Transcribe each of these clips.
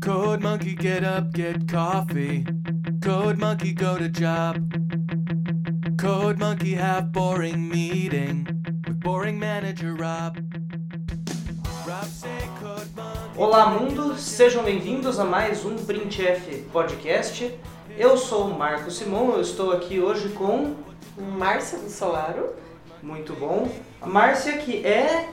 Code monkey, get up, get coffee. Code monkey, go to job. Code monkey, have boring meeting with boring manager Rob. Rob say code monkey. Olá mundo, sejam bem-vindos a mais um Print F Podcast. Eu sou o Marco Simon, eu estou aqui hoje com Márcia do Solaro, muito bom, a Márcia que é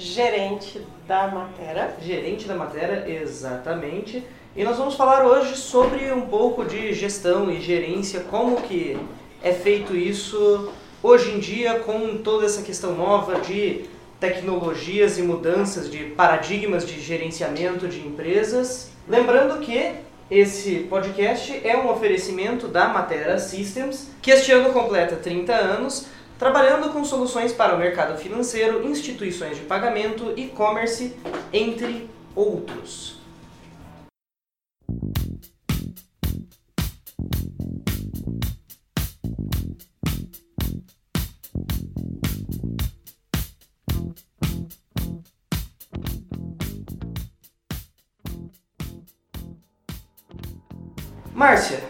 gerente da Matera. gerente da matéria, exatamente. E nós vamos falar hoje sobre um pouco de gestão e gerência, como que é feito isso hoje em dia com toda essa questão nova de tecnologias e mudanças de paradigmas de gerenciamento de empresas. Lembrando que esse podcast é um oferecimento da Matera Systems, que este ano completa 30 anos, trabalhando com soluções para o mercado financeiro, instituições de pagamento, e-commerce, entre outros. Márcia,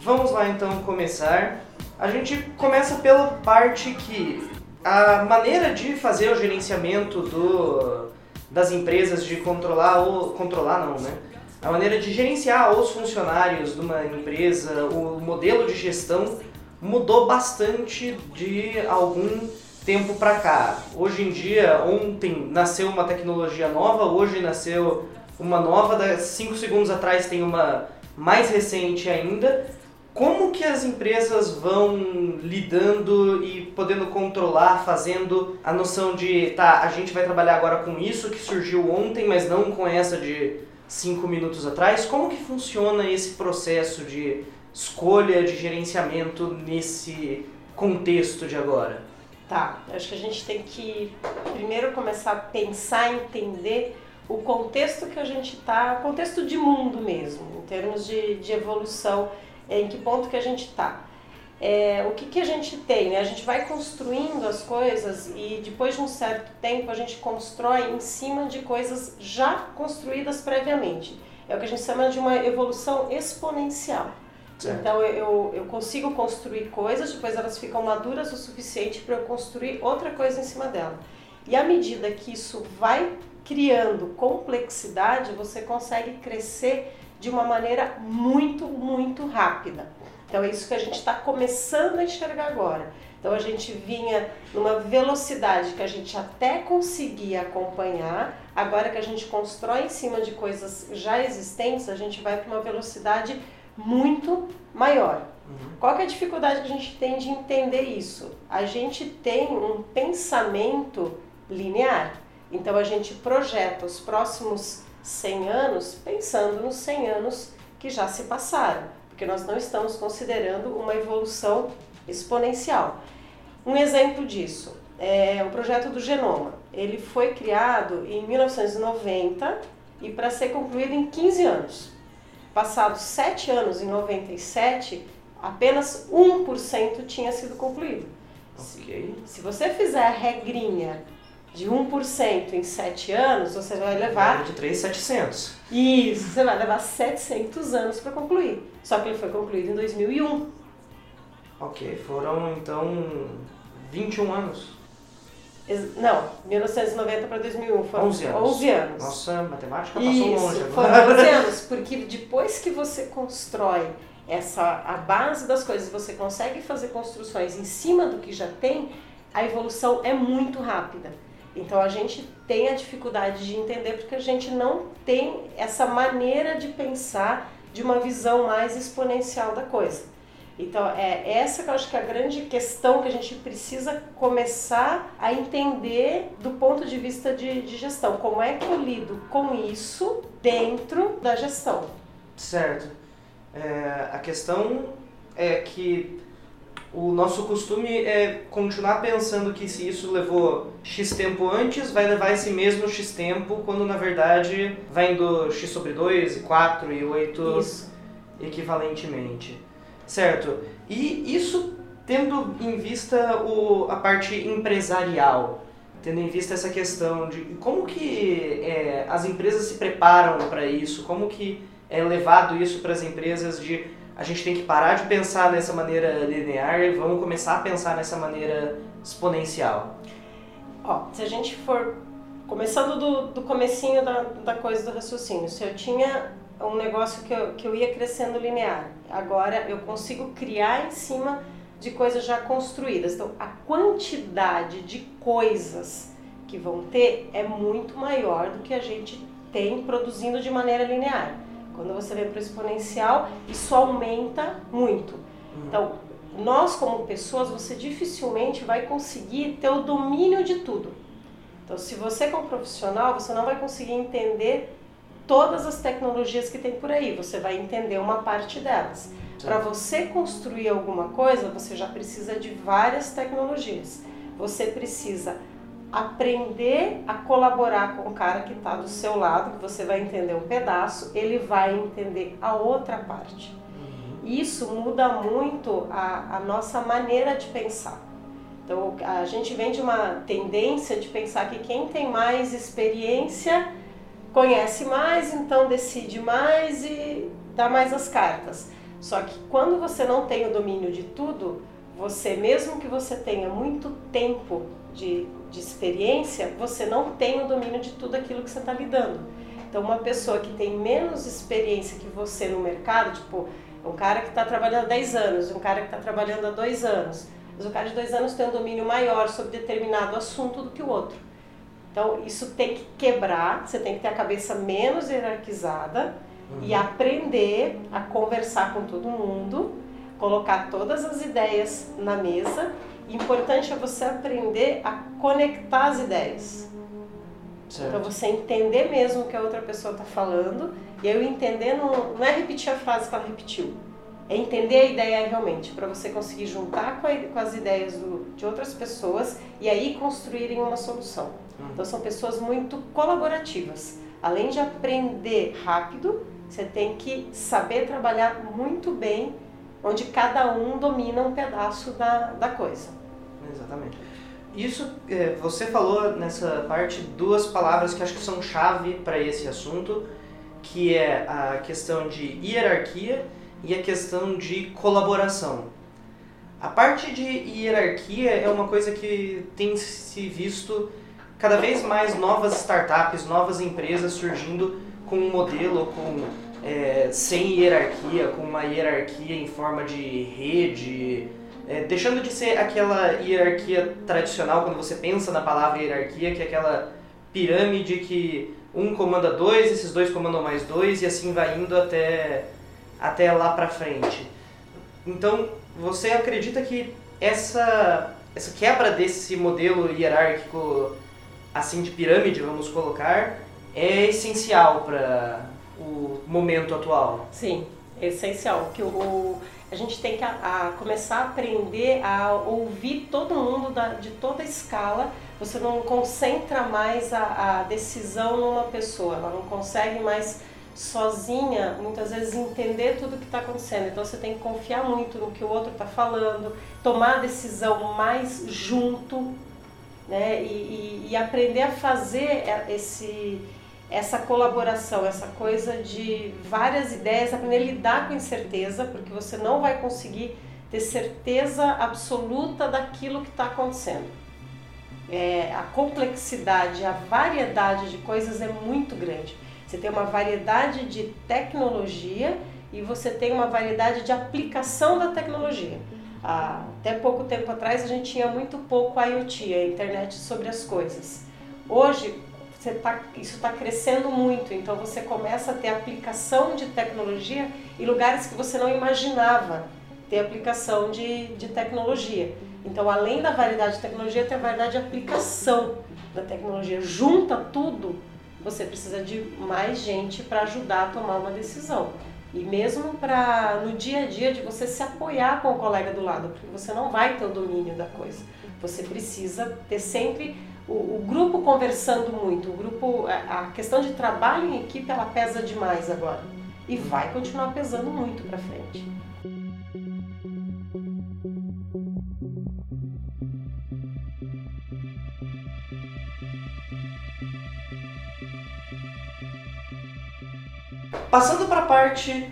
vamos lá então começar. A gente começa pela parte que a maneira de fazer o gerenciamento do, das empresas, de controlar ou controlar não, né? A maneira de gerenciar os funcionários de uma empresa, o modelo de gestão mudou bastante de algum tempo para cá. Hoje em dia, ontem nasceu uma tecnologia nova, hoje nasceu uma nova, cinco segundos atrás tem uma mais recente ainda. Como que as empresas vão lidando e podendo controlar, fazendo a noção de, tá, a gente vai trabalhar agora com isso que surgiu ontem, mas não com essa de cinco minutos atrás? Como que funciona esse processo de escolha, de gerenciamento nesse contexto de agora? Tá, acho que a gente tem que primeiro começar a pensar, entender o contexto que a gente está, contexto de mundo mesmo, em termos de, de evolução, é, em que ponto que a gente está. É, o que, que a gente tem? Né? A gente vai construindo as coisas e depois de um certo tempo a gente constrói em cima de coisas já construídas previamente. É o que a gente chama de uma evolução exponencial. Certo. Então eu, eu, eu consigo construir coisas, depois elas ficam maduras o suficiente para eu construir outra coisa em cima dela. E à medida que isso vai criando complexidade, você consegue crescer de uma maneira muito, muito rápida. Então é isso que a gente está começando a enxergar agora. Então a gente vinha numa velocidade que a gente até conseguia acompanhar, agora que a gente constrói em cima de coisas já existentes, a gente vai para uma velocidade muito maior. Qual que é a dificuldade que a gente tem de entender isso? A gente tem um pensamento linear. Então a gente projeta os próximos 100 anos pensando nos 100 anos que já se passaram, porque nós não estamos considerando uma evolução exponencial. Um exemplo disso é o projeto do genoma. Ele foi criado em 1990 e para ser concluído em 15 anos. Passados 7 anos, em 97, apenas 1% tinha sido concluído. Ok. Se você fizer a regrinha de 1% em 7 anos, você vai levar de 3,700. isso, você vai levar 700 anos para concluir. Só que ele foi concluído em 2001. Ok, foram então 21 anos. Não, 1990 para 2001 foram 11 anos. 11 anos. Nossa, matemática passou Isso, longe foram agora. 11 anos, porque depois que você constrói essa a base das coisas, você consegue fazer construções em cima do que já tem, a evolução é muito rápida. Então a gente tem a dificuldade de entender porque a gente não tem essa maneira de pensar de uma visão mais exponencial da coisa. Então é essa que eu acho que é a grande questão que a gente precisa começar a entender do ponto de vista de, de gestão. Como é que eu lido com isso dentro da gestão? Certo. É, a questão é que o nosso costume é continuar pensando que se isso levou X tempo antes, vai levar esse mesmo X tempo, quando na verdade vai indo X sobre 2, e 4 e 8 Isso. equivalentemente. Certo. E isso tendo em vista o, a parte empresarial. tendo em vista essa questão de como que é, as empresas se preparam para isso, como que é levado isso para as empresas de a gente tem que parar de pensar nessa maneira linear e vamos começar a pensar nessa maneira exponencial. Ó, se a gente for começando do, do comecinho da, da coisa do raciocínio, se eu tinha um negócio que eu, que eu ia crescendo linear, agora eu consigo criar em cima de coisas já construídas. Então, a quantidade de coisas que vão ter é muito maior do que a gente tem produzindo de maneira linear. Quando você vem para o exponencial, isso aumenta muito. Então, nós como pessoas, você dificilmente vai conseguir ter o domínio de tudo. Então, se você como profissional, você não vai conseguir entender todas as tecnologias que tem por aí, você vai entender uma parte delas. Para você construir alguma coisa, você já precisa de várias tecnologias. Você precisa aprender a colaborar com o cara que está do seu lado, que você vai entender um pedaço, ele vai entender a outra parte. Uhum. Isso muda muito a, a nossa maneira de pensar. Então, a gente vem de uma tendência de pensar que quem tem mais experiência conhece mais, então decide mais e dá mais as cartas. Só que quando você não tem o domínio de tudo, você, mesmo que você tenha muito tempo de, de experiência, você não tem o domínio de tudo aquilo que você está lidando. Então, uma pessoa que tem menos experiência que você no mercado, tipo, um cara que está trabalhando há 10 anos, um cara que está trabalhando há 2 anos, mas o cara de 2 anos tem um domínio maior sobre determinado assunto do que o outro. Então, isso tem que quebrar, você tem que ter a cabeça menos hierarquizada uhum. e aprender a conversar com todo mundo, colocar todas as ideias na mesa importante é você aprender a conectar as ideias. Para você entender mesmo o que a outra pessoa está falando. E eu entender não, não é repetir a frase que ela repetiu. É entender a ideia realmente, para você conseguir juntar com, a, com as ideias do, de outras pessoas e aí construírem uma solução. Uhum. Então são pessoas muito colaborativas. Além de aprender rápido, você tem que saber trabalhar muito bem onde cada um domina um pedaço da, da coisa. Exatamente. Isso, é, você falou nessa parte duas palavras que acho que são chave para esse assunto, que é a questão de hierarquia e a questão de colaboração. A parte de hierarquia é uma coisa que tem se visto cada vez mais novas startups, novas empresas surgindo com um modelo com é, sem hierarquia, com uma hierarquia em forma de rede, é, deixando de ser aquela hierarquia tradicional quando você pensa na palavra hierarquia, que é aquela pirâmide que um comanda dois, esses dois comandam mais dois e assim vai indo até, até lá pra frente. Então, você acredita que essa, essa quebra desse modelo hierárquico, assim de pirâmide, vamos colocar, é essencial para o momento atual? Sim, é essencial. Que o, a gente tem que a, a começar a aprender a ouvir todo mundo da, de toda escala. Você não concentra mais a, a decisão numa pessoa, ela não consegue mais sozinha, muitas vezes, entender tudo o que está acontecendo. Então você tem que confiar muito no que o outro está falando, tomar a decisão mais junto, né? E, e, e aprender a fazer esse essa colaboração, essa coisa de várias ideias, aprender a lidar com incerteza, porque você não vai conseguir ter certeza absoluta daquilo que está acontecendo. É, a complexidade, a variedade de coisas é muito grande. Você tem uma variedade de tecnologia e você tem uma variedade de aplicação da tecnologia. Ah, até pouco tempo atrás a gente tinha muito pouco IoT, a internet sobre as coisas. Hoje tá, isso está crescendo muito, então você começa a ter aplicação de tecnologia em lugares que você não imaginava ter aplicação de, de tecnologia. Então, além da variedade de tecnologia, tem a variedade de aplicação da tecnologia. Junta tudo, você precisa de mais gente para ajudar a tomar uma decisão. E mesmo para no dia a dia de você se apoiar com o colega do lado, porque você não vai ter o domínio da coisa. Você precisa ter sempre o, o grupo conversando muito, o grupo, a, a questão de trabalho em equipe ela pesa demais agora e vai continuar pesando muito para frente. Passando para a parte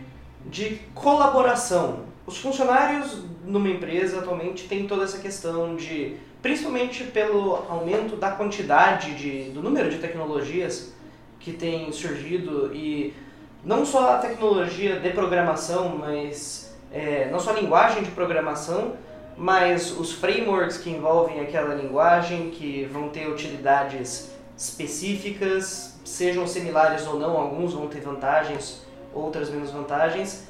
de colaboração, os funcionários numa empresa atualmente têm toda essa questão de principalmente pelo aumento da quantidade de, do número de tecnologias que tem surgido e não só a tecnologia de programação, mas é, não só a linguagem de programação, mas os frameworks que envolvem aquela linguagem, que vão ter utilidades específicas, sejam similares ou não, alguns vão ter vantagens, outras menos vantagens.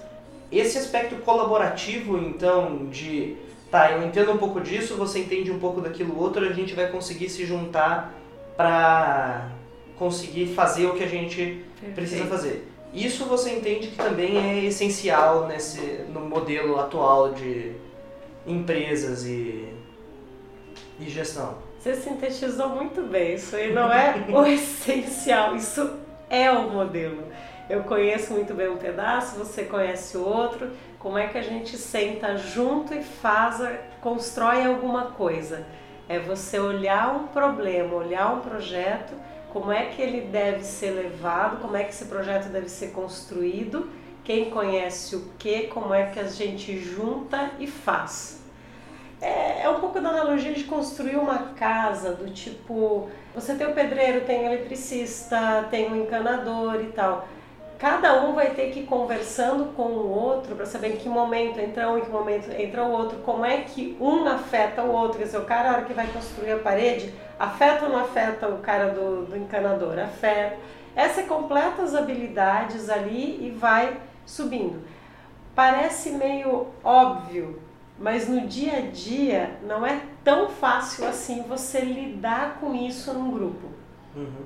Esse aspecto colaborativo, então, de tá, eu entendo um pouco disso, você entende um pouco daquilo outro, a gente vai conseguir se juntar para conseguir fazer o que a gente Perfeito. precisa fazer. Isso você entende que também é essencial nesse, no modelo atual de empresas e, e gestão. Você sintetizou muito bem, isso aí não é o essencial, isso é o modelo. Eu conheço muito bem um pedaço, você conhece o outro. Como é que a gente senta junto e faz, constrói alguma coisa? É você olhar um problema, olhar um projeto, como é que ele deve ser levado, como é que esse projeto deve ser construído, quem conhece o que, como é que a gente junta e faz. É, é um pouco da analogia de construir uma casa, do tipo, você tem o pedreiro, tem o eletricista, tem o encanador e tal. Cada um vai ter que ir conversando com o outro para saber em que momento entra um, em que momento entra o outro, como é que um afeta o outro. Quer dizer, o cara, a hora que vai construir a parede, afeta ou não afeta o cara do, do encanador? Afeta. Essa é completa as habilidades ali e vai subindo. Parece meio óbvio mas no dia a dia não é tão fácil assim você lidar com isso num grupo. Uhum.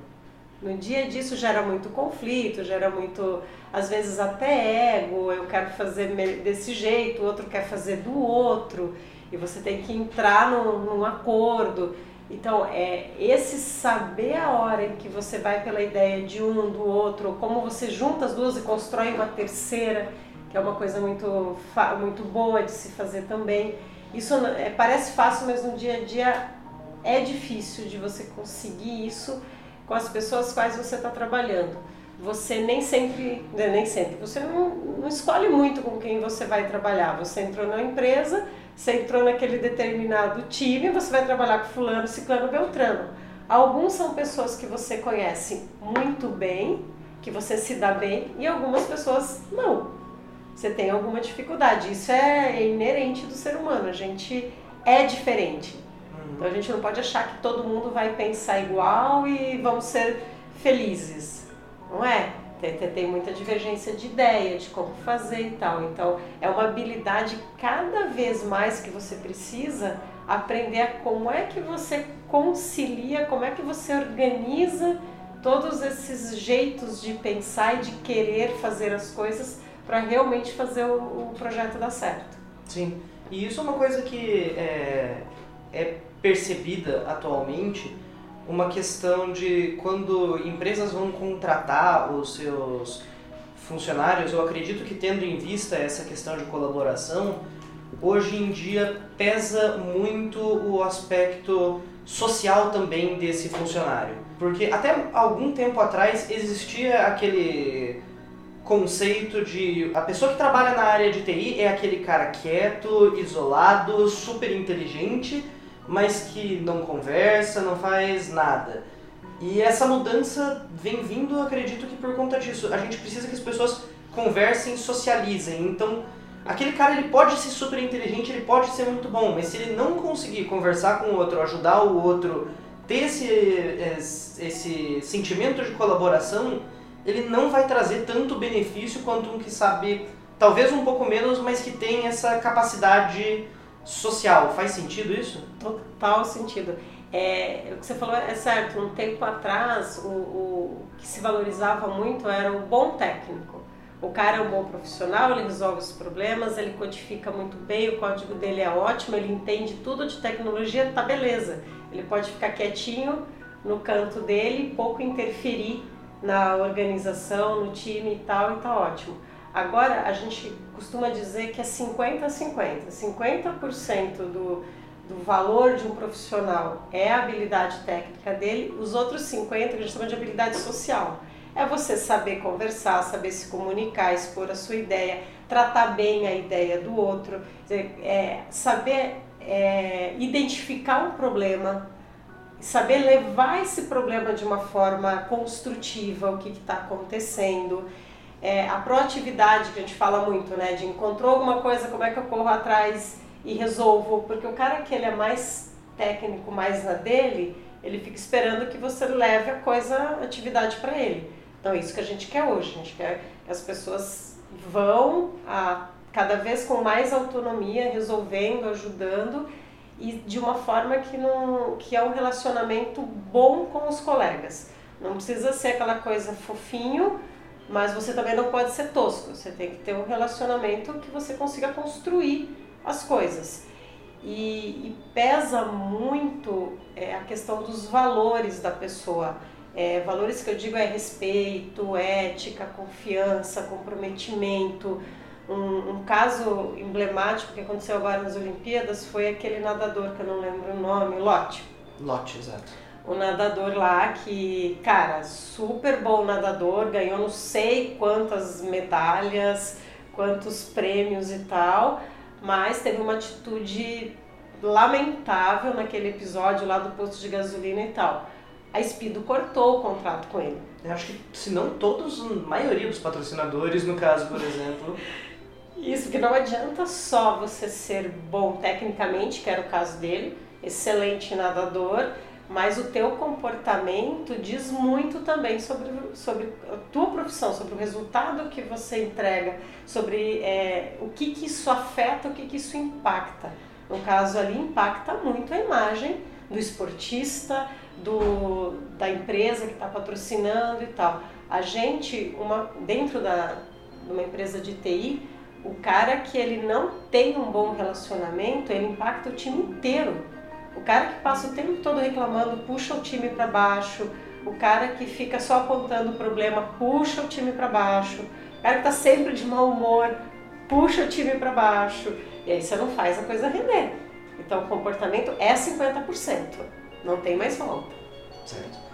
No dia a dia isso gera muito conflito, gera muito, às vezes até ego, eu quero fazer desse jeito, o outro quer fazer do outro, e você tem que entrar num, num acordo. Então, é esse saber a hora em que você vai pela ideia de um, do outro, como você junta as duas e constrói uma terceira, que é uma coisa muito, muito boa de se fazer também. Isso é, parece fácil, mas no dia a dia é difícil de você conseguir isso com as pessoas com quais você está trabalhando. Você nem sempre, né, nem sempre, você não, não escolhe muito com quem você vai trabalhar. Você entrou na empresa, você entrou naquele determinado time, você vai trabalhar com fulano, ciclano, beltrano. Alguns são pessoas que você conhece muito bem, que você se dá bem, e algumas pessoas não você tem alguma dificuldade. Isso é inerente do ser humano, a gente é diferente. Então a gente não pode achar que todo mundo vai pensar igual e vamos ser felizes. Não é? Tem, tem, muita divergência de ideia, de como fazer e tal. Então, é uma habilidade cada vez mais que você precisa aprender a como é que você concilia, como é que você organiza todos esses jeitos de pensar e de querer fazer as coisas para realmente fazer o, o, projeto dar certo. Sim, e isso é uma coisa que é, é percebida atualmente, uma questão de quando empresas vão contratar os seus funcionários, eu acredito que tendo em vista essa questão de colaboração, hoje em dia pesa muito o aspecto social também desse funcionário. Porque até algum tempo atrás existia aquele conceito de a pessoa que trabalha na área de TI é aquele cara quieto, isolado, super inteligente, mas que não conversa, não faz nada. E essa mudança vem vindo, acredito que por conta disso. A gente precisa que as pessoas conversem, socializem. Então, aquele cara ele pode ser super inteligente, ele pode ser muito bom, mas se ele não conseguir conversar com o outro, ajudar o outro, ter esse, esse sentimento de colaboração, ele não vai trazer tanto benefício quanto um que sabe, talvez um pouco menos, mas que tem essa capacidade social. Faz sentido isso? Total sentido. É, o que você falou é certo. Um tempo atrás, o, o que se valorizava muito era o bom técnico. O cara é um bom profissional, ele resolve os problemas, ele codifica muito bem, o código dele é ótimo, ele entende tudo de tecnologia, tá beleza. Ele pode ficar quietinho no canto dele, pouco interferir na organização, no time e tal, e tá ótimo. Agora, a gente costuma dizer que é 50 a 50. 50% do, do valor de um profissional é a habilidade técnica dele, os outros 50% que a gente chama de habilidade social. é você saber conversar, saber se comunicar, expor a sua ideia, tratar bem a ideia do outro, é, saber é, identificar um problema, saber levar esse problema de uma forma construtiva, o que está acontecendo. É, a proatividade que a gente fala muito, né? De encontrou alguma coisa, como é que eu corro atrás e resolvo? Porque o cara que ele é mais técnico, mais na dele, ele fica esperando que você leve a coisa, a atividade para ele. Então é isso que a gente quer hoje. A gente quer que as pessoas vão a, cada vez com mais autonomia, resolvendo, ajudando e de uma forma que, não, que é um relacionamento bom com os colegas. Não precisa ser aquela coisa fofinho, mas você também não pode ser tosco. Você tem que ter um relacionamento que você consiga construir as coisas. E, e pesa muito é, a questão dos valores da pessoa. É, valores que eu digo é respeito, ética, confiança, comprometimento. Um, um, caso emblemático que aconteceu agora nas Olimpíadas foi aquele nadador que eu não lembro o nome, Lotte. Lotte, exato. O nadador lá que, cara, super bom nadador, ganhou não sei quantas medalhas, quantos prêmios e tal, mas teve uma atitude lamentável naquele episódio lá do posto de gasolina e tal a Speedo cortou o contrato com ele. Eu acho que, se não todos, a maioria dos patrocinadores, no caso, por exemplo. Isso, que não adianta só você ser bom tecnicamente, que era o caso dele, excelente nadador, mas o teu comportamento diz muito também sobre, sobre a tua profissão, sobre o resultado que você entrega, sobre é, o que, que isso afeta, o que, que isso impacta. No caso ali, impacta muito a imagem do esportista, do, da empresa que está patrocinando e tal. A gente, uma, dentro da, de uma empresa de TI, o cara que ele não tem um bom relacionamento, ele impacta o time inteiro. O cara que passa o tempo todo reclamando, puxa o time para baixo. O cara que fica só apontando o problema, puxa o time para baixo. O cara que está sempre de mau humor, puxa o time para baixo. E aí você não faz a coisa render. Então o comportamento é 50%. Não tem mais volta. Certo.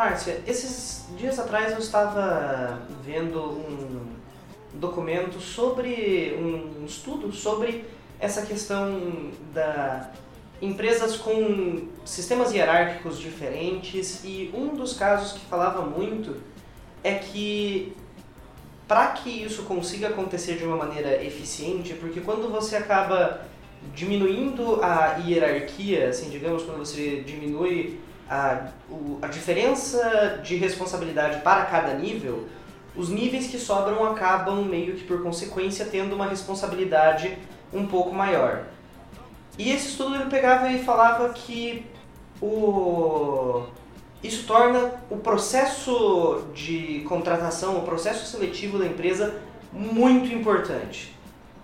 Márcia, esses dias atrás eu estava vendo um documento sobre um estudo sobre essa questão da empresas com sistemas hierárquicos diferentes e um dos casos que falava muito é que para que isso consiga acontecer de uma maneira eficiente, porque quando você acaba diminuindo a hierarquia, assim, digamos, quando você diminui a, o, a diferença de responsabilidade para cada nível, os níveis que sobram acabam meio que por consequência tendo uma responsabilidade um pouco maior. E esse estudo ele pegava e falava que o isso torna o processo de contratação, o processo seletivo da empresa muito importante.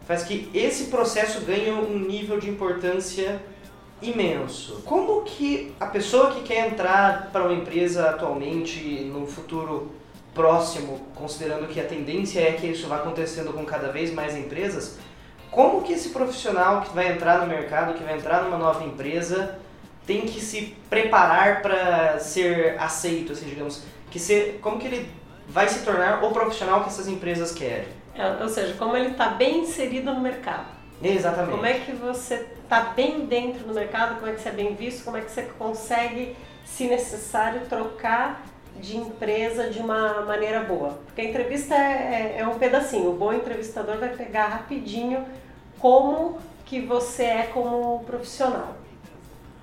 Faz que esse processo ganhe um nível de importância imenso. Como que a pessoa que quer entrar para uma empresa atualmente, no futuro próximo, considerando que a tendência é que isso vá acontecendo com cada vez mais empresas, como que esse profissional que vai entrar no mercado, que vai entrar numa nova empresa, tem que se preparar para ser aceito, assim, digamos, que ser, como que ele vai se tornar o profissional que essas empresas querem? É, ou seja, como ele está bem inserido no mercado. Exatamente. Como é que você está bem dentro do mercado, como é que você é bem visto, como é que você consegue, se necessário, trocar de empresa de uma maneira boa. Porque a entrevista é, é, é um pedacinho, o bom entrevistador vai pegar rapidinho como que você é como profissional.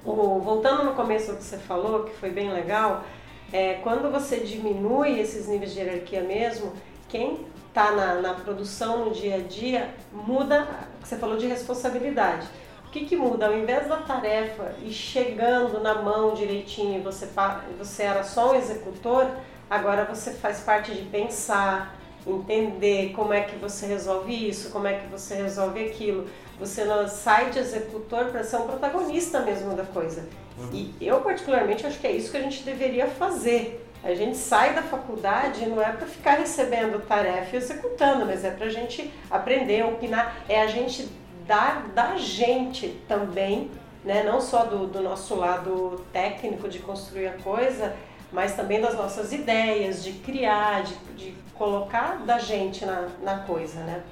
O, voltando no começo do que você falou, que foi bem legal, é, quando você diminui esses níveis de hierarquia mesmo, quem está na, na produção no dia a dia muda, você falou de responsabilidade que, que muda? Ao invés da tarefa e chegando na mão direitinho, você, você era só um executor, Agora você faz parte de pensar, entender como é que você resolve isso, como é que você resolve aquilo. Você não sai de executor para ser um protagonista mesmo da coisa. Uhum. E eu, particularmente, acho que é isso que a gente deveria fazer. A gente sai da faculdade não é para ficar recebendo tarefa e executando, mas é para a gente aprender, opinar. É a gente dar da gente também, né? não só do, do nosso lado técnico de construir a coisa, mas também das nossas ideias, de criar, de, de colocar da gente na, na coisa, né?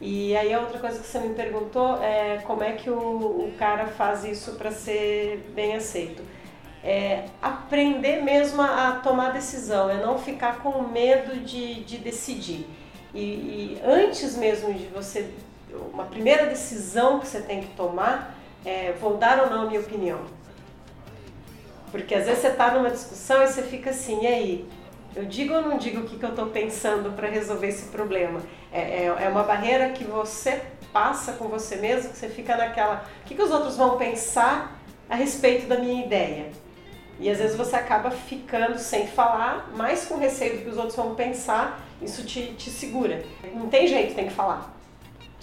E aí a outra coisa que você me perguntou é como é que o, o cara faz isso para ser bem aceito. É aprender mesmo a, a, tomar decisão, é não ficar com medo de, de decidir. E, e, antes mesmo de você, uma primeira decisão que você tem que tomar é vou dar ou não a minha opinião. Porque às vezes você está numa discussão e você fica assim, e aí? Eu digo ou não digo o que, que eu estou pensando para resolver esse problema? É, é, é, uma barreira que você passa com você mesmo, que você fica naquela. O que, que os outros vão pensar a respeito da minha ideia? E às vezes você acaba ficando sem falar, mais com receio do que os outros vão pensar, isso te, te segura. Não tem jeito, tem que falar.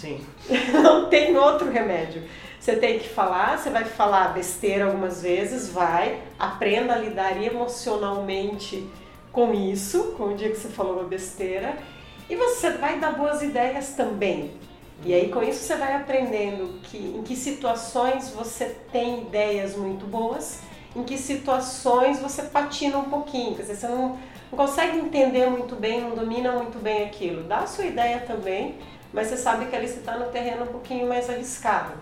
Sim. não tem outro remédio. Você tem que falar, você vai falar besteira algumas vezes, vai, aprenda a lidar emocionalmente com isso, com o dia que você falou uma besteira, e você vai dar boas ideias também. E aí com isso você vai aprendendo que em que situações você tem ideias muito boas, em que situações você patina um pouquinho, quer dizer, você não, não consegue entender muito bem, não domina muito bem aquilo. Dá a sua ideia também, mas você sabe que ali você está no terreno um pouquinho mais arriscado.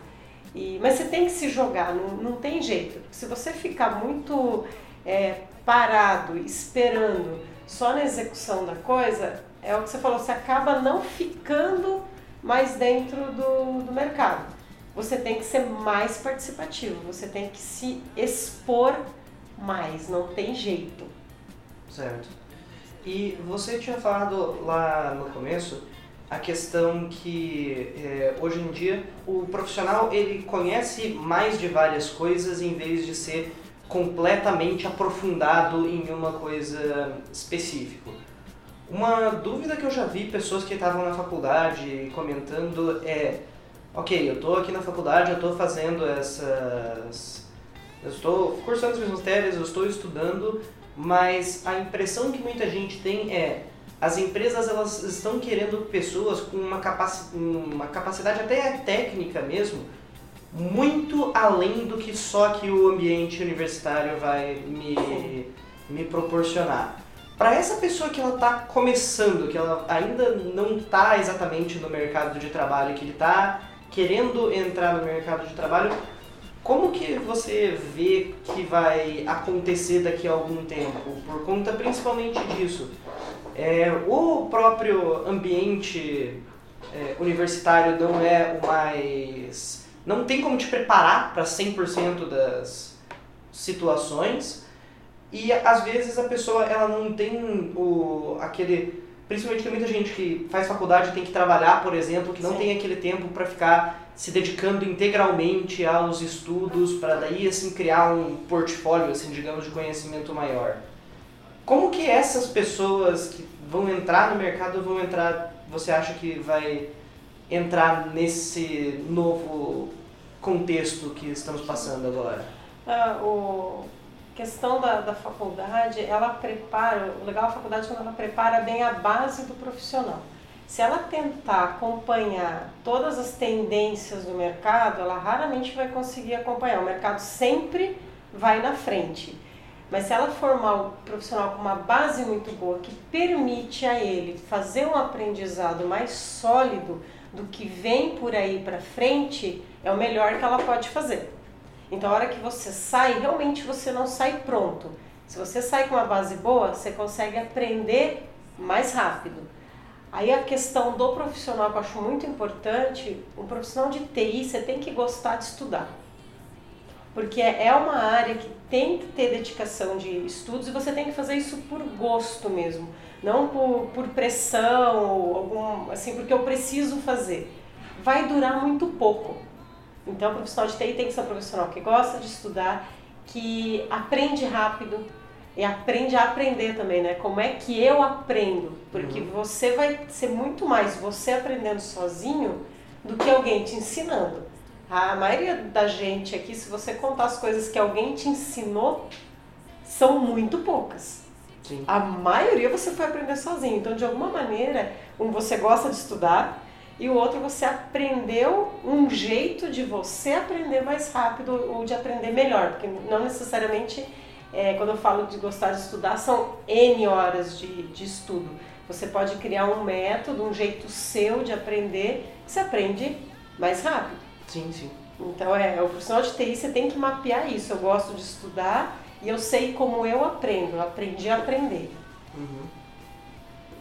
E, mas você tem que se jogar, não, não tem jeito. Se você ficar muito é, parado, esperando só na execução da coisa, é o que você falou, você acaba não ficando mais dentro do, do mercado. Você tem que ser mais participativo, você tem que se expor mais, não tem jeito. Certo. E você tinha falado lá no começo a questão que é, hoje em dia o profissional ele conhece mais de várias coisas em vez de ser completamente aprofundado em uma coisa específica. Uma dúvida que eu já vi pessoas que estavam na faculdade comentando é, ok, eu estou aqui na faculdade, eu estou fazendo essas, eu estou cursando as minhas matérias, eu estou estudando, mas a impressão que muita gente tem é as empresas elas estão querendo pessoas com uma, capaci uma capacidade até técnica mesmo muito além do que só que o ambiente universitário vai me, me proporcionar. Para essa pessoa que ela está começando, que ela ainda não está exatamente no mercado de trabalho, que ele está querendo entrar no mercado de trabalho, como que você vê que vai acontecer daqui a algum tempo? Por conta principalmente disso. É, o próprio ambiente é, universitário não é o mais. não tem como te preparar para 100% das situações e às vezes a pessoa ela não tem o, aquele. Principalmente tem muita gente que faz faculdade tem que trabalhar, por exemplo, que não Sim. tem aquele tempo para ficar se dedicando integralmente aos estudos, para daí assim criar um portfólio, assim, digamos, de conhecimento maior. Como que essas pessoas que vão entrar no mercado vão entrar, você acha que vai entrar nesse novo contexto que estamos passando agora? Ah, o questão da, da faculdade, ela prepara, o legal da faculdade é quando ela prepara bem a base do profissional. Se ela tentar acompanhar todas as tendências do mercado, ela raramente vai conseguir acompanhar. O mercado sempre vai na frente. Mas se ela formar o profissional com uma base muito boa que permite a ele fazer um aprendizado mais sólido do que vem por aí para frente, é o melhor que ela pode fazer. Então, a hora que você sai, realmente você não sai pronto. Se você sai com uma base boa, você consegue aprender mais rápido. Aí a questão do profissional que eu acho muito importante, um profissional de TI, você tem que gostar de estudar porque é uma área que tem que ter dedicação de estudos e você tem que fazer isso por gosto mesmo, não por, por pressão, algum, assim, porque eu preciso fazer. Vai durar muito pouco. Então, o profissional de TI tem que ser um profissional que gosta de estudar, que aprende rápido, e aprende a aprender também, né? Como é que eu aprendo? Porque Uhum. você vai ser muito mais você aprendendo sozinho do que alguém te ensinando. A maioria da gente aqui, se você contar as coisas que alguém te ensinou, são muito poucas. Sim. A maioria você foi aprender sozinho. Então, de alguma maneira, um você gosta de estudar e o outro você aprendeu um jeito de você aprender mais rápido ou de aprender melhor. Porque não necessariamente, é, quando eu falo de gostar de estudar, são N horas de, de estudo. Você pode criar um método, um jeito seu de aprender, que você aprende mais rápido. Sim, sim. Então, é, o profissional de TI você tem que mapear isso. Eu gosto de estudar e eu sei como eu aprendo. Eu aprendi a aprender. Uhum.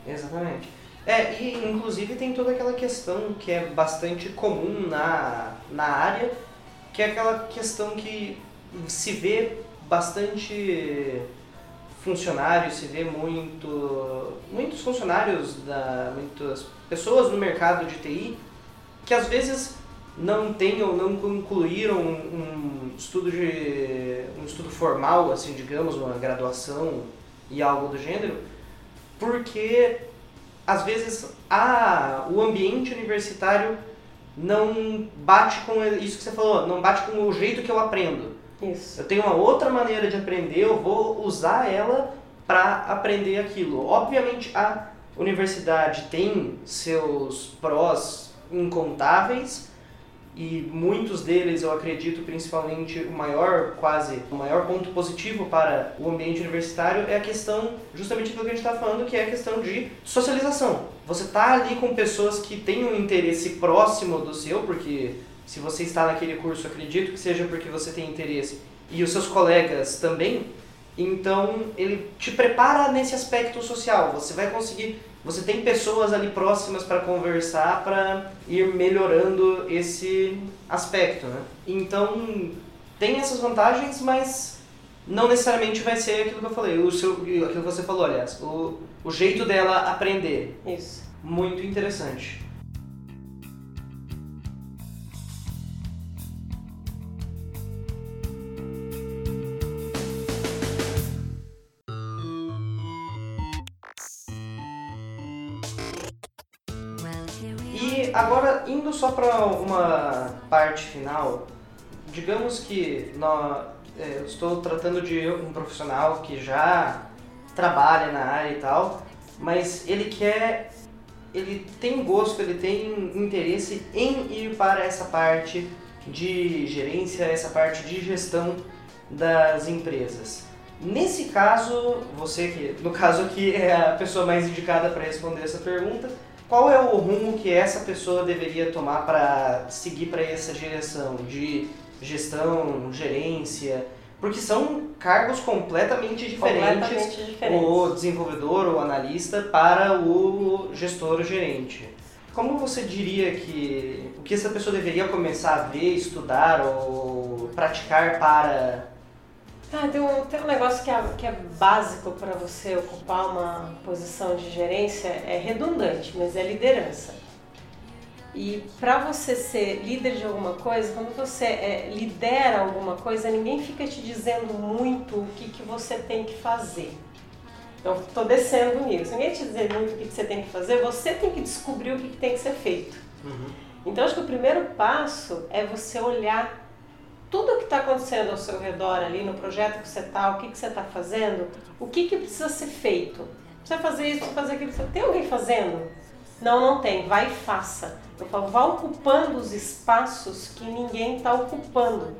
Exatamente. É, e inclusive tem toda aquela questão que é bastante comum na, na área, que é aquela questão que se vê bastante funcionários, se vê muito, muitos funcionários, da, muitas pessoas no mercado de TI que às vezes não ou não concluíram um estudo de um estudo formal, assim, digamos, uma graduação e algo do gênero, porque às vezes a, o ambiente universitário não bate com isso que você falou, não bate com o jeito que eu aprendo. Isso. Eu tenho uma outra maneira de aprender, eu vou usar ela para aprender aquilo. Obviamente a universidade tem seus prós incontáveis e muitos deles eu acredito principalmente o maior quase o maior ponto positivo para o ambiente universitário é a questão justamente do que a gente está falando que é a questão de socialização. Você tá ali com pessoas que têm um interesse próximo do seu porque se você está naquele curso acredito que seja porque você tem interesse e os seus colegas também então ele te prepara nesse aspecto social você vai conseguir você tem pessoas ali próximas para conversar para ir melhorando esse aspecto, né? Então tem essas vantagens, mas não necessariamente vai ser aquilo que eu falei, o seu, aquilo que você falou, aliás, o, o jeito dela aprender. Isso. Muito interessante. Indo só para uma parte final, digamos que nó- é, eu estou tratando de um profissional que já trabalha na área e tal, mas ele quer, ele tem gosto, ele tem interesse em ir para essa parte de gerência, essa parte de gestão das empresas. Nesse caso, você que, no caso aqui é a pessoa mais indicada para responder essa pergunta, qual é o rumo que essa pessoa deveria tomar para seguir para essa direção de gestão, gerência? Porque são cargos completamente diferentes, Completamente diferente. o desenvolvedor ou analista para o gestor ou gerente. Como você diria que o que essa pessoa deveria começar a ver, estudar ou praticar para Ah, tem um, tem um negócio que é, que é básico para você ocupar uma posição de gerência, é redundante, mas é liderança. E para você ser líder de alguma coisa, quando você é, lidera alguma coisa, ninguém fica te dizendo muito o que, que você tem que fazer. Eu estou descendo nisso. Ninguém te dizer muito o que, que você tem que fazer, você tem que descobrir o que, que tem que ser feito. Então, acho que o primeiro passo é você olhar tudo o que está acontecendo ao seu redor ali no projeto que você está, o que, que você está fazendo, o que, que precisa ser feito. Precisa fazer isso, precisa fazer aquilo. Tem alguém fazendo? Não, não tem. Vai e faça. Eu falo, vá ocupando os espaços que ninguém está ocupando.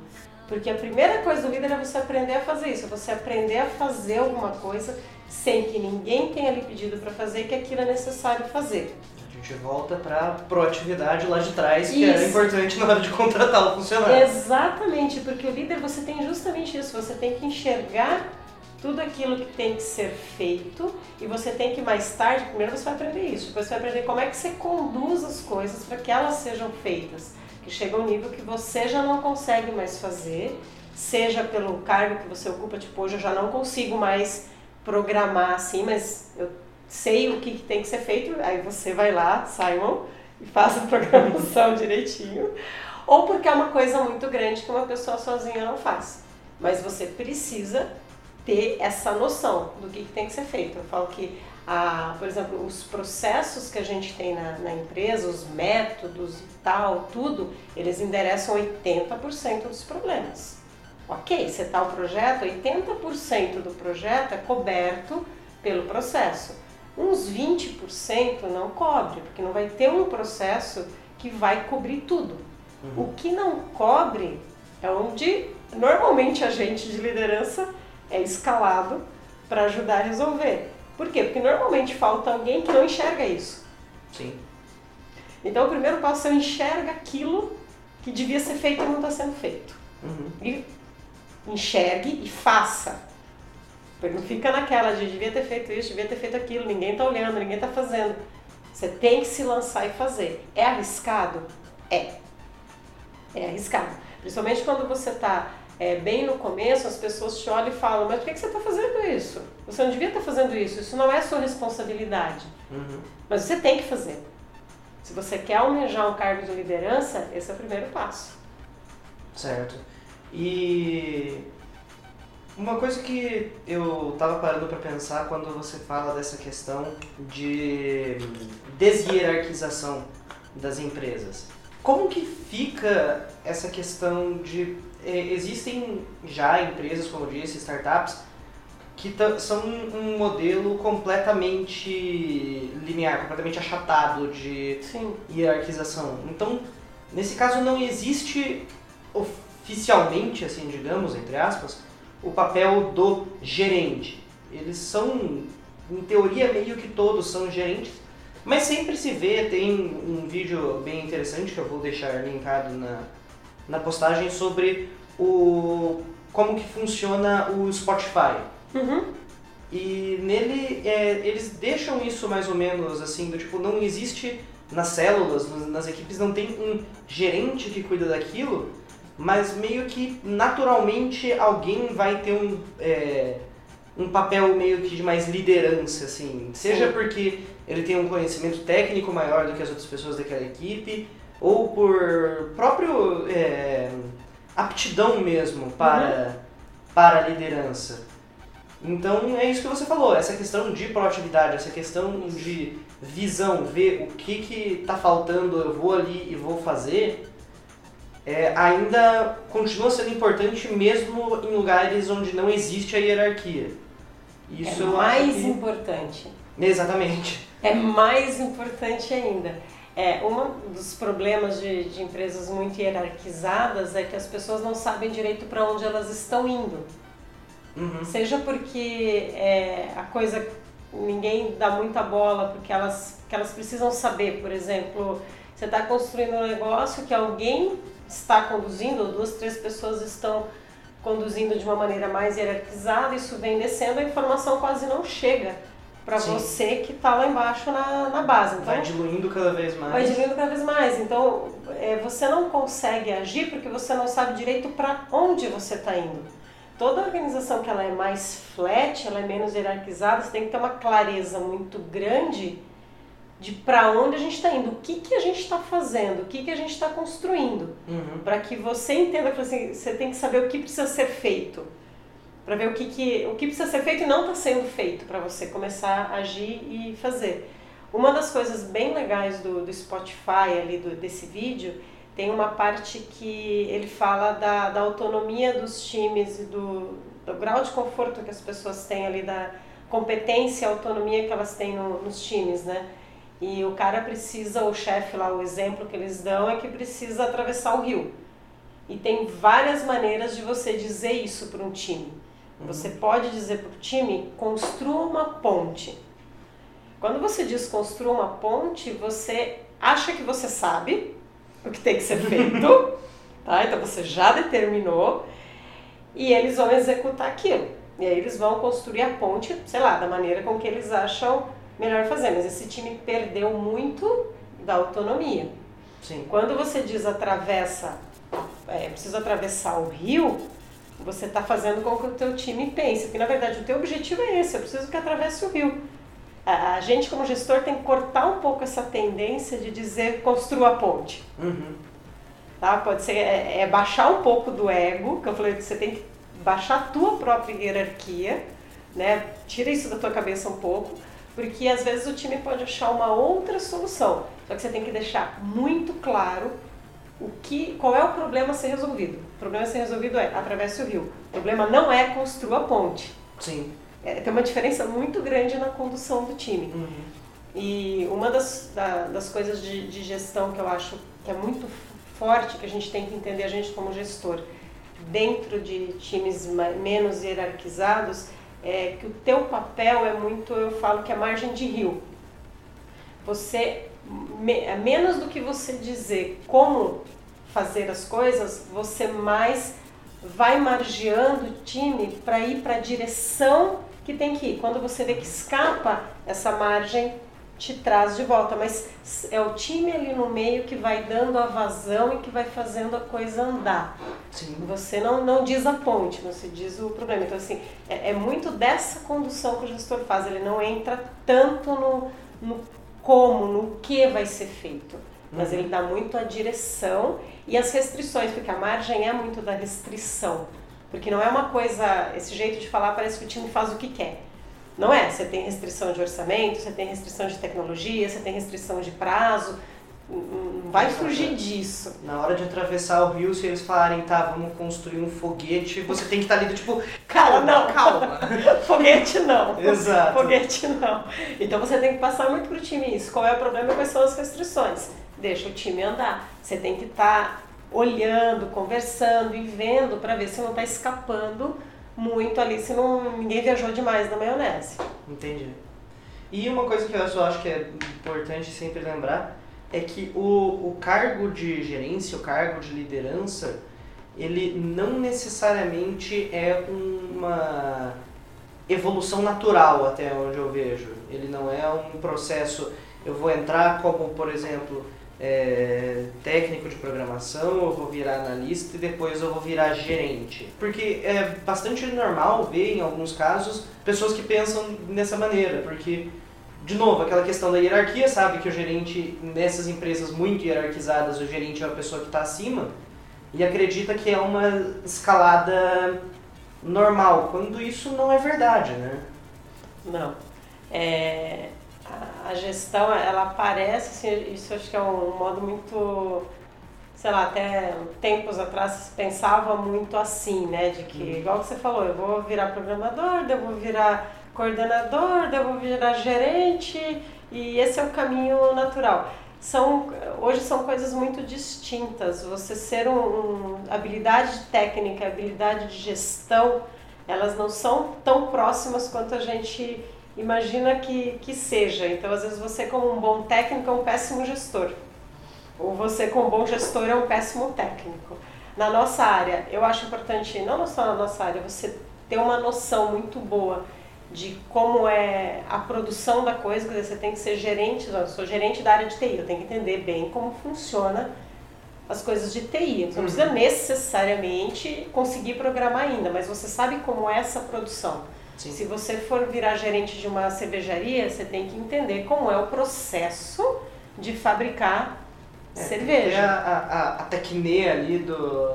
Porque a primeira coisa do líder é você aprender a fazer isso, é você aprender a fazer alguma coisa sem que ninguém tenha lhe pedido para fazer, que aquilo é necessário fazer. Gente volta para proatividade lá de trás, que era Isso. importante na hora de contratar o funcionário. Exatamente, porque o líder você tem justamente isso, você tem que enxergar tudo aquilo que tem que ser feito e você tem que mais tarde, primeiro você vai aprender isso, depois você vai aprender como é que você conduz as coisas para que elas sejam feitas, que chega um nível que você já não consegue mais fazer, seja pelo cargo que você ocupa, tipo, hoje eu já não consigo mais programar assim, mas eu sei o que, que tem que ser feito, aí você vai lá, Simon, e faz a programação direitinho, ou porque é uma coisa muito grande que uma pessoa sozinha não faz. Mas você precisa ter essa noção do que, que tem que ser feito. Eu falo que, a, por exemplo, os processos que a gente tem na, na empresa, os métodos e tal, tudo, eles endereçam 80% dos problemas. Ok, você está o projeto, 80% do projeto é coberto pelo processo. Uns 20% não cobre, porque não vai ter um processo que vai cobrir tudo. Uhum. O que não cobre é onde normalmente a gente de liderança é escalado para ajudar a resolver. Por quê? Porque normalmente falta alguém que não enxerga isso. Sim. Então o primeiro passo é enxerga aquilo que devia ser feito e não está sendo feito. Uhum. E enxergue e faça. Não fica naquela de devia ter feito isso, devia ter feito aquilo, ninguém está olhando, ninguém está fazendo. Você tem que se lançar e fazer. É arriscado? É. É arriscado. Principalmente quando você está é, bem no começo, as pessoas te olham e falam, mas por que, que você está fazendo isso? Você não devia estar tá fazendo isso, isso não é sua responsabilidade. Uhum. Mas você tem que fazer. Se você quer almejar um cargo de liderança, esse é o primeiro passo. Certo. E uma coisa que eu estava parando para pensar quando você fala dessa questão de deshierarquização das empresas. Como que fica essa questão de é, existem já empresas, como eu disse, startups, que são um modelo completamente linear, completamente achatado de Sim. hierarquização. Então, nesse caso, não existe oficialmente, assim, digamos, entre aspas, o papel do gerente. Eles são, em teoria, meio que todos são gerentes, mas sempre se vê, tem um vídeo bem interessante que eu vou deixar linkado na, na postagem sobre o como que funciona o Spotify. Uhum. E nele é, eles deixam isso mais ou menos assim, do tipo, não existe nas células, nas equipes, não tem um gerente que cuida daquilo, mas meio que naturalmente alguém vai ter um, é, um papel meio que de mais liderança, assim. Seja Sim. porque ele tem um conhecimento técnico maior do que as outras pessoas daquela equipe, ou por próprio é, aptidão mesmo para, uhum. para a liderança. Então é isso que você falou, essa questão de proatividade, essa questão de visão, ver o que que está faltando, eu vou ali e vou fazer, é, ainda continua sendo importante mesmo em lugares onde não existe a hierarquia. Isso é mais que... importante. Exatamente. É mais importante ainda. É, um dos problemas de, de empresas muito hierarquizadas é que as pessoas não sabem direito para onde elas estão indo. Uhum. Seja porque é, a coisa ninguém dá muita bola porque elas, que elas precisam saber, por exemplo, você está construindo um negócio que alguém está conduzindo, ou duas, três pessoas estão conduzindo de uma maneira mais hierarquizada, isso vem descendo, a informação quase não chega para você que está lá embaixo na, na base. Então, vai diluindo cada vez mais. Vai diluindo cada vez mais. Então, é, você não consegue agir porque você não sabe direito para onde você está indo. Toda organização que ela é mais flat, ela é menos hierarquizada, você tem que ter uma clareza muito grande de para onde a gente está indo, o que, que a gente está fazendo, o que, que a gente está construindo. Uhum. Para que você entenda, assim, você tem que saber o que precisa ser feito para ver o que, que, o que precisa ser feito e não está sendo feito para você começar a agir e fazer. Uma das coisas bem legais do, do Spotify ali do, desse vídeo tem uma parte que ele fala da, da autonomia dos times e do, do grau de conforto que as pessoas têm ali, da competência e autonomia que elas têm no, nos times, né? E o cara precisa, o chefe lá, o exemplo que eles dão é que precisa atravessar o rio. E tem várias maneiras de você dizer isso para um time. Você pode dizer para o time: construa uma ponte. Quando você diz construa uma ponte, você acha que você sabe o que tem que ser feito, tá? Então você já determinou e eles vão executar aquilo. E aí eles vão construir a ponte, sei lá, da maneira com que eles acham melhor fazer. Mas esse time perdeu muito da autonomia. Sim. Quando você diz atravessa, é, preciso atravessar o rio, você está fazendo com que o teu time pense, porque na verdade o teu objetivo é esse, eu preciso que atravesse o rio. A, a gente como gestor tem que cortar um pouco essa tendência de dizer construa a ponte. Uhum. Tá? Pode ser é, é, baixar um pouco do ego, que eu falei que você tem que baixar a tua própria hierarquia, né? Tira isso da tua cabeça um pouco, porque às vezes o time pode achar uma outra solução. Só que você tem que deixar muito claro o que, qual é o problema a ser resolvido. O problema a ser resolvido é atravesse o rio. O problema não é construa a ponte. Sim. É, tem uma diferença muito grande na condução do time. Uhum. E uma das, da, das coisas de, de gestão que eu acho que é muito forte, que a gente tem que entender, a gente como gestor, dentro de times menos hierarquizados, é que o teu papel é muito, eu falo que é margem de rio. Você, me, é menos do que você dizer como fazer as coisas, você mais vai margeando o time para ir para a direção que tem que ir. Quando você vê que escapa essa margem, te traz de volta, mas é o time ali no meio que vai dando a vazão e que vai fazendo a coisa andar. Sim. Você não, não diz a ponte, você diz o problema. Então, assim, é, é muito dessa condução que o gestor faz, ele não entra tanto no, no como, no que vai ser feito, mas Uhum. ele dá muito a direção e as restrições, porque a margem é muito da restrição. Porque não é uma coisa, esse jeito de falar parece que o time faz o que quer. Não é, você tem restrição de orçamento, você tem restrição de tecnologia, você tem restrição de prazo, não vai fugir disso. Na hora de atravessar o rio, se eles falarem, tá, vamos construir um foguete, você tem que estar ali do tipo, calma, não. calma. Foguete não. Exato. Foguete não. Então você tem que passar muito pro time isso. Qual é o problema e quais são as restrições? Deixa o time andar. Você tem que estar olhando, conversando e vendo para ver se não está escapando muito ali, se não, ninguém viajou demais na maionese. Entendi. E uma coisa que eu só acho que é importante sempre lembrar é que o, o cargo de gerência, o cargo de liderança, ele não necessariamente é uma evolução natural até onde eu vejo. Ele não é um processo, eu vou entrar como, por exemplo, é, técnico de programação, eu vou virar analista e depois eu vou virar gerente. Porque é bastante normal ver, em alguns casos, pessoas que pensam dessa maneira, porque, de novo, aquela questão da hierarquia, sabe que o gerente, nessas empresas muito hierarquizadas, o gerente é a pessoa que está acima e acredita que é uma escalada normal, quando isso não é verdade, né? Não. É, a, gestão, ela parece, assim, isso acho que é um modo muito, sei lá, até tempos atrás se pensava muito assim, né? De que, Uhum. igual você falou, eu vou virar programador, eu vou virar coordenador, eu vou virar gerente, e esse é o caminho natural. São, hoje são coisas muito distintas. Você ser um, um habilidade técnica, habilidade de gestão, elas não são tão próximas quanto a gente imagina que, que seja. Então, às vezes, você, como um bom técnico, é um péssimo gestor. Ou você, como um bom gestor, é um péssimo técnico. Na nossa área, eu acho importante, não só na nossa área, você ter uma noção muito boa de como é a produção da coisa, quer dizer, você tem que ser gerente, eu sou gerente da área de TI, eu tenho que entender bem como funciona as coisas de TI. Você não precisa necessariamente conseguir programar ainda, mas você sabe como é essa produção. Sim. Se você for virar gerente de uma cervejaria, você tem que entender como é o processo de fabricar É, cerveja. a, a, a tecne ali do,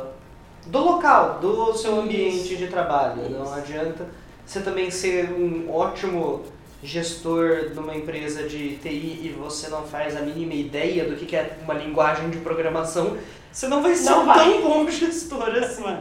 do local, do seu Isso. ambiente de trabalho. Não Isso. adianta você também ser um ótimo gestor de uma empresa de TI e você não faz a mínima ideia do que que é uma linguagem de programação, você não vai ser Não um vai. tão bom gestor assim.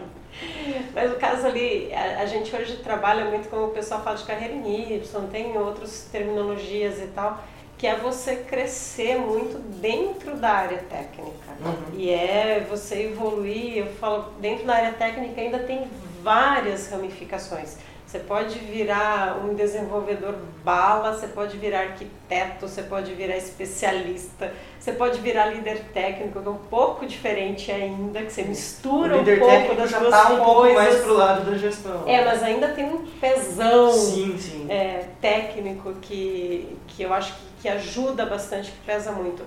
Mas o caso ali, a, a gente hoje trabalha muito com o pessoal fala de carreira em Y, tem outras terminologias e tal, que é você crescer muito dentro da área técnica. Uhum. E é você evoluir, eu falo, dentro da área técnica ainda tem várias ramificações. Você pode virar um desenvolvedor bala, você pode virar arquiteto, você pode virar especialista, você pode virar líder técnico, que é um pouco diferente ainda, que você mistura um líder pouco técnico das já duas tá um pouco coisas. mais pro lado da gestão. É, mas ainda tem um pesão Sim, sim. é, técnico que, que eu acho que, que ajuda bastante, que pesa muito.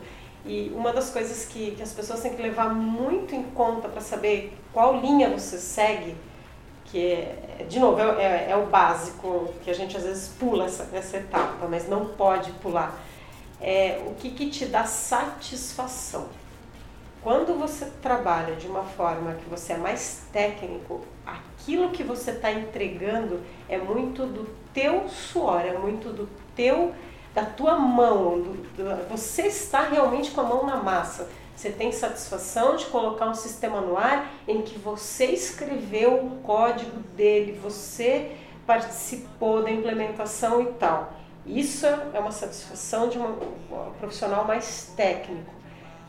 E uma das coisas que, que as pessoas têm que levar muito em conta para saber qual linha você segue, que é, de novo, é, é, é o básico, que a gente às vezes pula essa, essa etapa, mas não pode pular. É o que, que te dá satisfação. Quando você trabalha de uma forma que você é mais técnico, aquilo que você está entregando é muito do teu suor, é muito do teu, da tua mão. Do, do, você está realmente com a mão na massa. Você tem satisfação de colocar um sistema no ar em que você escreveu o código dele, você participou da implementação e tal. Isso é uma satisfação de uma, um profissional mais técnico.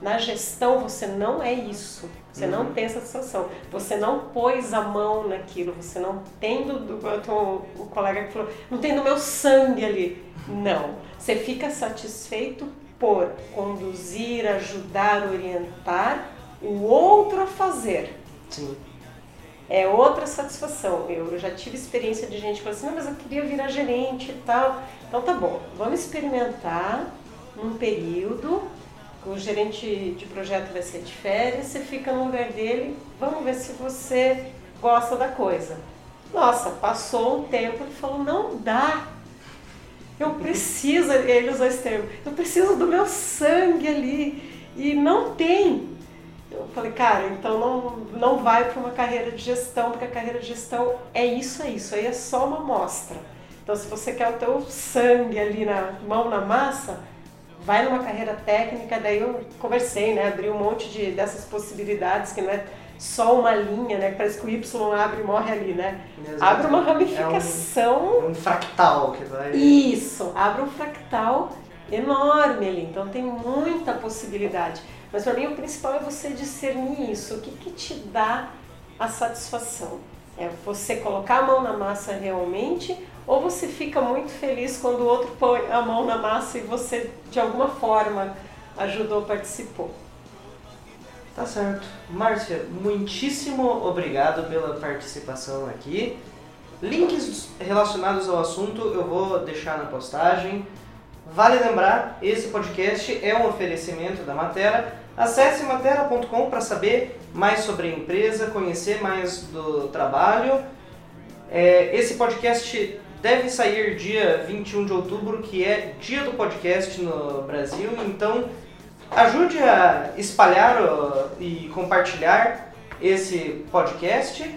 Na gestão você não é isso. Você uhum. não tem satisfação. Você não pôs a mão naquilo. Você não tem do, do o, o colega que falou, não tem do meu sangue ali. Não. Você fica satisfeito por conduzir, ajudar, orientar o outro a fazer. Sim. É outra satisfação. Eu já tive experiência de gente que falou assim, não, mas eu queria virar gerente e tal. Então tá bom, vamos experimentar um período o gerente de projeto vai ser de férias, você fica no lugar dele, vamos ver se você gosta da coisa. Nossa, passou um tempo, ele falou, não dá. Eu preciso, ele usou esse termo, eu preciso do meu sangue ali. E não tem. Eu falei, cara, então não, não vai para uma carreira de gestão, porque a carreira de gestão é isso, é isso, aí é só uma amostra. Então se você quer o teu sangue ali na mão na massa, vai numa carreira técnica, daí eu conversei, né, abri um monte de dessas possibilidades que não é só uma linha, né, parece que o Y abre e morre ali, né? Abre uma ramificação, é um, um, fractal que vai Isso, abre um fractal enorme ali, então tem muita possibilidade. Mas para mim o principal é você discernir isso, o que que te dá a satisfação? É você colocar a mão na massa realmente ou você fica muito feliz quando o outro põe a mão na massa e você de alguma forma ajudou, participou. Tá certo. Márcia, muitíssimo obrigado pela participação aqui. Links relacionados ao assunto eu vou deixar na postagem. Vale lembrar, esse podcast é um oferecimento da Matera. Acesse matera.com para saber mais sobre a empresa, conhecer mais do trabalho. É, esse podcast deve sair dia 21 de outubro, que é dia do podcast no Brasil. Então, ajude a espalhar e compartilhar esse podcast.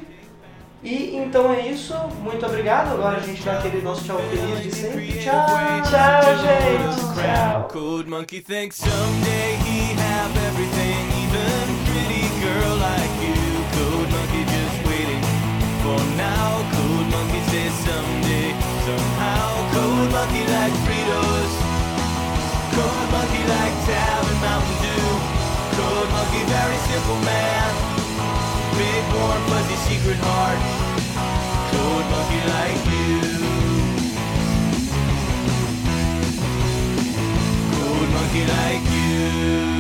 E então é isso, muito obrigado. Agora a gente dá aquele nosso tchau feliz de sempre. Tchau, tchau, gente. Tchau. Simple man. Big, warm, fuzzy secret heart. Code monkey like you. Code monkey like you.